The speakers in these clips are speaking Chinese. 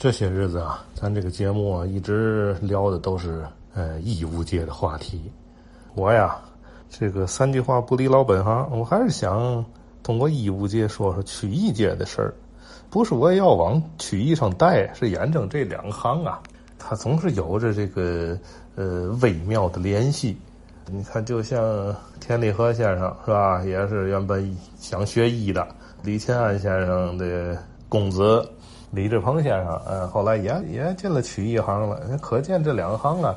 这些日子啊，咱这个节目啊，一直聊的都是呃义务界的话题。我呀，这个三句话不离老本行，我还是想通过义务界说说曲艺界的事儿。不是我也要往曲艺上带，是眼睁这两行啊，它总是有着这个呃微妙的联系。你看，就像田立和先生是吧，也是原本想学医的；李乾安先生的公子李志鹏先生，嗯，后来也也进了曲艺行了。可见这两行啊，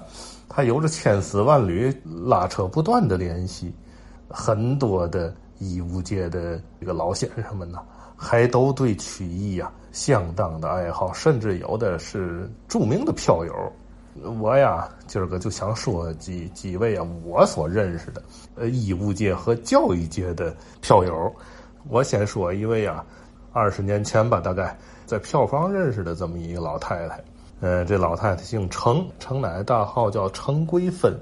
它有着千丝万缕、拉扯不断的联系。很多的医务界的这个老先生们呢。还都对曲艺呀相当的爱好，甚至有的是著名的票友。我呀，今儿个就想说几几位啊，我所认识的呃，医务界和教育界的票友。我先说一位啊，二十年前吧，大概在票房认识的这么一个老太太。呃，这老太太姓程，程奶奶大号叫程桂芬，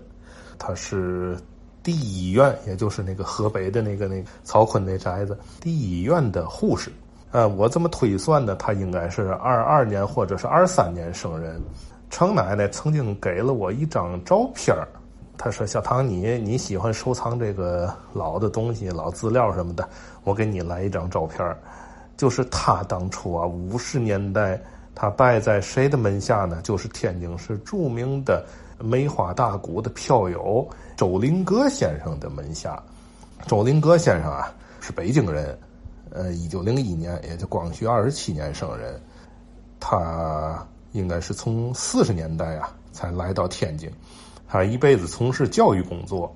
她是。第一医院，也就是那个河北的那个那个曹锟那宅子，第一医院的护士。呃，我这么推算呢，她应该是二二年或者是二三年生人。程奶奶曾经给了我一张照片她说：“小唐，你你喜欢收藏这个老的东西、老资料什么的，我给你来一张照片就是他当初啊，五十年代，他拜在谁的门下呢？就是天津市著名的。”梅花大鼓的票友周林阁先生的门下，周林阁先生啊是北京人，呃，一九零一年，也就光绪二十七年生人，他应该是从四十年代啊才来到天津，他一辈子从事教育工作，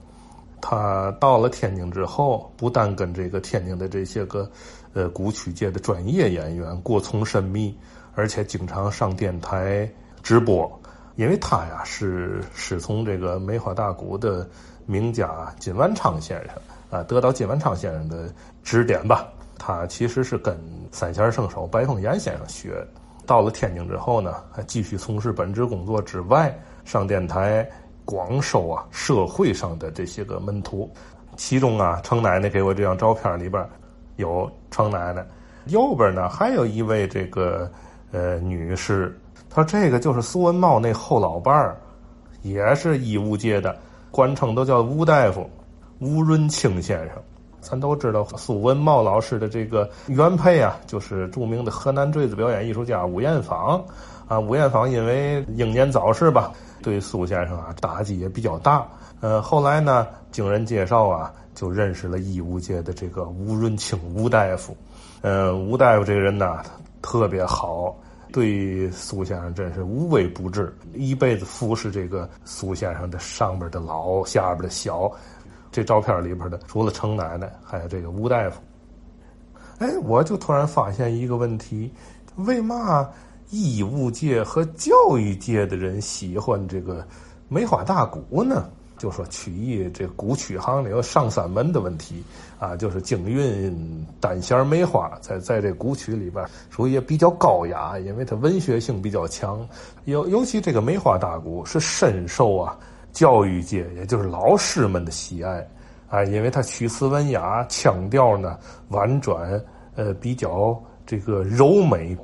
他到了天津之后，不但跟这个天津的这些个呃古曲界的专业演员过从甚密，而且经常上电台直播。因为他呀是师从这个梅花大鼓的名家金万昌先生啊，得到金万昌先生的指点吧。他其实是跟三弦圣手白凤岩先生学。到了天津之后呢，还继续从事本职工作之外，上电台广收啊社会上的这些个门徒。其中啊，程奶奶给我这张照片里边有程奶奶，右边呢还有一位这个呃女士。她这个就是苏文茂那后老伴儿，也是医务界的，官称都叫吴大夫，吴润清先生。咱都知道苏文茂老师的这个原配啊，就是著名的河南坠子表演艺术家吴艳芳。啊，吴艳芳因为英年早逝吧，对苏先生啊打击也比较大。呃，后来呢，经人介绍啊，就认识了医务界的这个吴润清吴大夫。呃，吴大夫这个人呢，特别好。对苏先生真是无微不至，一辈子服侍这个苏先生的上边的老，下边的小。这照片里边的，除了程奶奶，还有这个吴大夫。哎，我就突然发现一个问题：为嘛义务界和教育界的人喜欢这个梅花大鼓呢？就说曲艺这古曲行里有上三门的问题啊，就是京韵、单弦、梅花，在在这古曲里边属于也比较高雅，因为它文学性比较强。尤尤其这个梅花大鼓是深受啊教育界，也就是老师们的喜爱啊，因为它曲词文雅，腔调呢婉转，呃，比较这个柔美，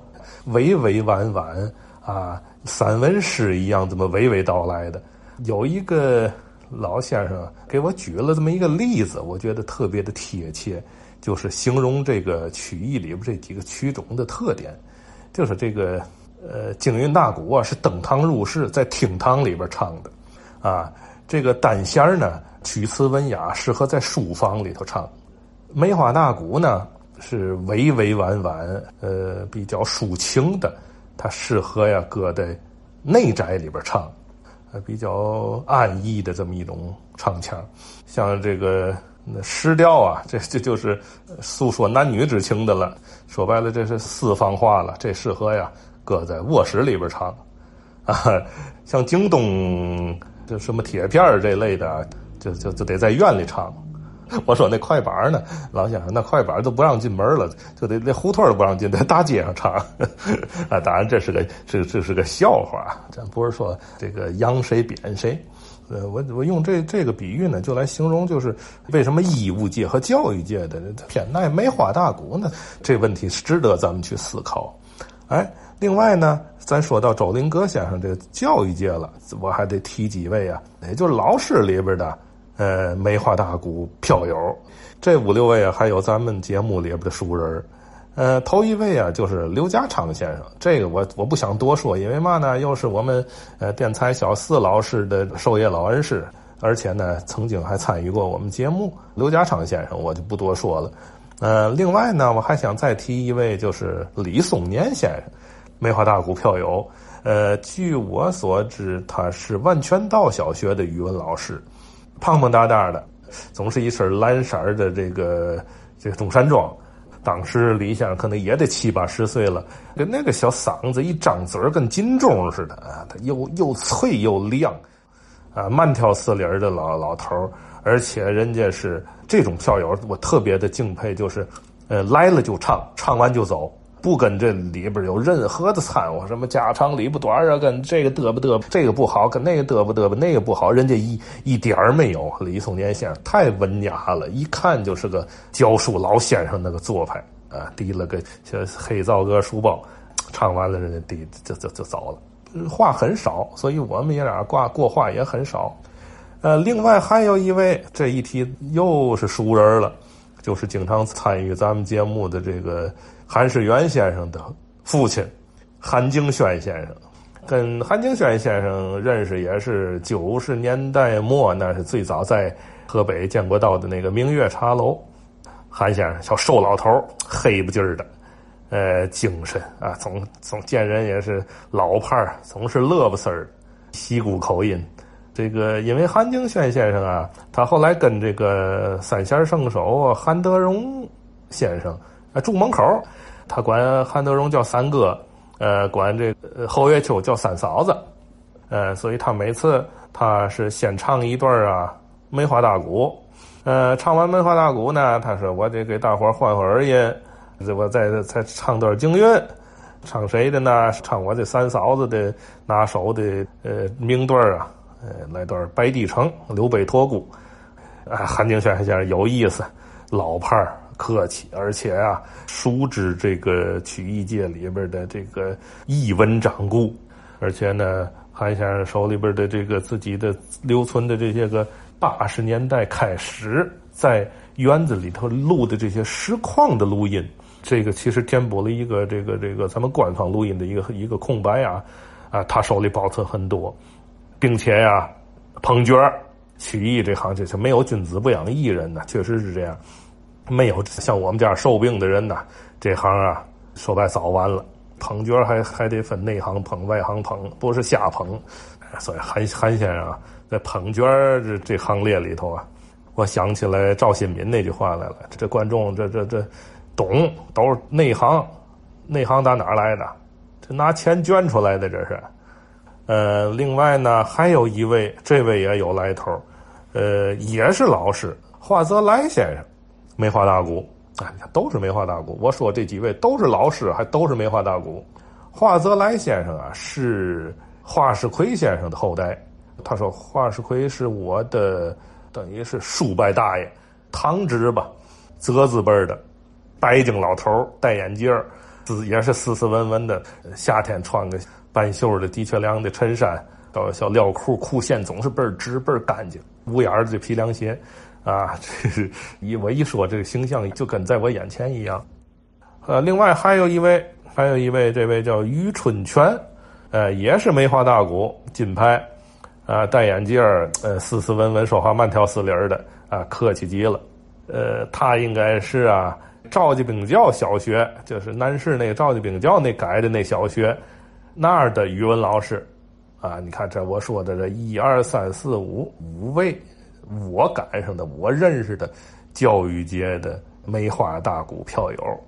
娓娓婉婉啊，散文诗一样这么娓娓道来的，有一个。老先生给我举了这么一个例子，我觉得特别的贴切，就是形容这个曲艺里边这几个曲种的特点，就是这个呃京韵大鼓啊是登堂入室，在厅堂里边唱的，啊，这个单弦呢曲词文雅，适合在书房里头唱；梅花大鼓呢是委委婉婉，呃比较抒情的，它适合呀搁在内宅里边唱。呃，比较安逸的这么一种唱腔，像这个那诗调啊，这这就是诉说男女之情的了。说白了，这是私房话了。这适合呀，搁在卧室里边唱啊。像京东这什么铁片这类的，就就就得在院里唱。我说那快板呢，老先生，那快板都不让进门了，就得那胡同都不让进，在大街上唱。啊，当然这是个这这是个笑话，咱不是说这个扬谁贬谁。呃，我我用这这个比喻呢，就来形容就是为什么医务界和教育界的偏爱梅花大鼓呢？这问题是值得咱们去思考。哎，另外呢，咱说到周林格先生这个教育界了，我还得提几位啊，也就是老师里边的，呃，梅花大鼓票友，这五六位啊，还有咱们节目里边的熟人呃，头一位啊，就是刘家昌先生，这个我我不想多说，因为嘛呢，又是我们呃电台小四老师的授业老恩师，而且呢，曾经还参与过我们节目。刘家昌先生，我就不多说了。呃，另外呢，我还想再提一位，就是李松年先生。梅花大鼓票友，呃，据我所知，他是万泉道小学的语文老师，胖胖大大的，总是一身蓝色的这个这个中山装。当时李先生可能也得七八十岁了，跟那个小嗓子一张嘴跟金钟似的啊，他又又脆又亮，啊，慢条斯理的老老头而且人家是这种票友，我特别的敬佩，就是呃来了就唱，唱完就走。不跟这里边有任何的掺和，什么家长里不短啊，跟这个嘚不嘚，这个不好，跟那个嘚不嘚吧，那个不好，人家一一点儿没有。李松年先生太文雅了，一看就是个教书老先生那个做派啊，提了个小黑皂格书包，唱完了人家提就就就走了，话很少，所以我们爷俩挂过话也很少。呃，另外还有一位，这一提又是熟人了，就是经常参与咱们节目的这个。韩世元先生的父亲韩景轩先生，跟韩景轩先生认识也是九十年代末，那是最早在河北建国道的那个明月茶楼。韩先生小瘦老头黑不劲儿的，呃，精神啊，总总见人也是老派，总是乐不丝儿，西姑口音。这个因为韩景轩先生啊，他后来跟这个三弦圣手韩德荣先生啊住门口。他管韩德荣叫三哥，呃，管这侯月秋叫三嫂子，呃，所以他每次他是先唱一段啊梅花大鼓，呃，唱完梅花大鼓呢，他说我得给大伙换换耳音，我再再唱段京韵，唱谁的呢？唱我这三嫂子的拿手的呃名段啊，呃，来段白帝城刘备托孤，啊，韩景轩先生有意思，老派儿。客气，而且啊，熟知这个曲艺界里边的这个一文掌故，而且呢，韩先生手里边的这个自己的留存的这些个八十年代开始在园子里头录的这些实况的录音，这个其实填补了一个这个这个咱们官方录音的一个一个空白啊，啊，他手里保存很多，并且呀，捧角曲艺这行就是没有君子不养艺人呢，确实是这样。没有像我们这样受病的人呐，这行啊，说白早完了。捧角还还得分内行捧、外行捧，不是瞎捧。所以韩韩先生啊，在捧角这这行列里头啊，我想起来赵新民那句话来了：这观众这这这懂都是内行，内行打哪来的？这拿钱捐出来的这是。呃，另外呢，还有一位，这位也有来头，呃，也是老师，华泽来先生。梅花大鼓啊，你看都是梅花大鼓。我说这几位都是老师，还都是梅花大鼓。华泽来先生啊，是华世奎先生的后代。他说华世奎是我的，等于是叔伯大爷，堂侄吧，泽字辈的，白净老头戴眼镜斯也是斯斯文文的。夏天穿个半袖的的确良的衬衫，到小料裤，裤线总是倍儿直倍儿干净，五眼的皮凉鞋。啊，这是一我一说这个形象就跟在我眼前一样。呃，另外还有一位，还有一位，这位叫于春泉，呃，也是梅花大鼓金牌，啊，戴眼镜呃，斯斯文文，说话慢条斯理的，啊，客气极了。呃，他应该是啊，赵家兵教小学，就是南市那个赵家兵教那改的那小学那儿的语文老师，啊，你看这我说的这一二三四五五位。我赶上的，我认识的教育界的梅花大股票友。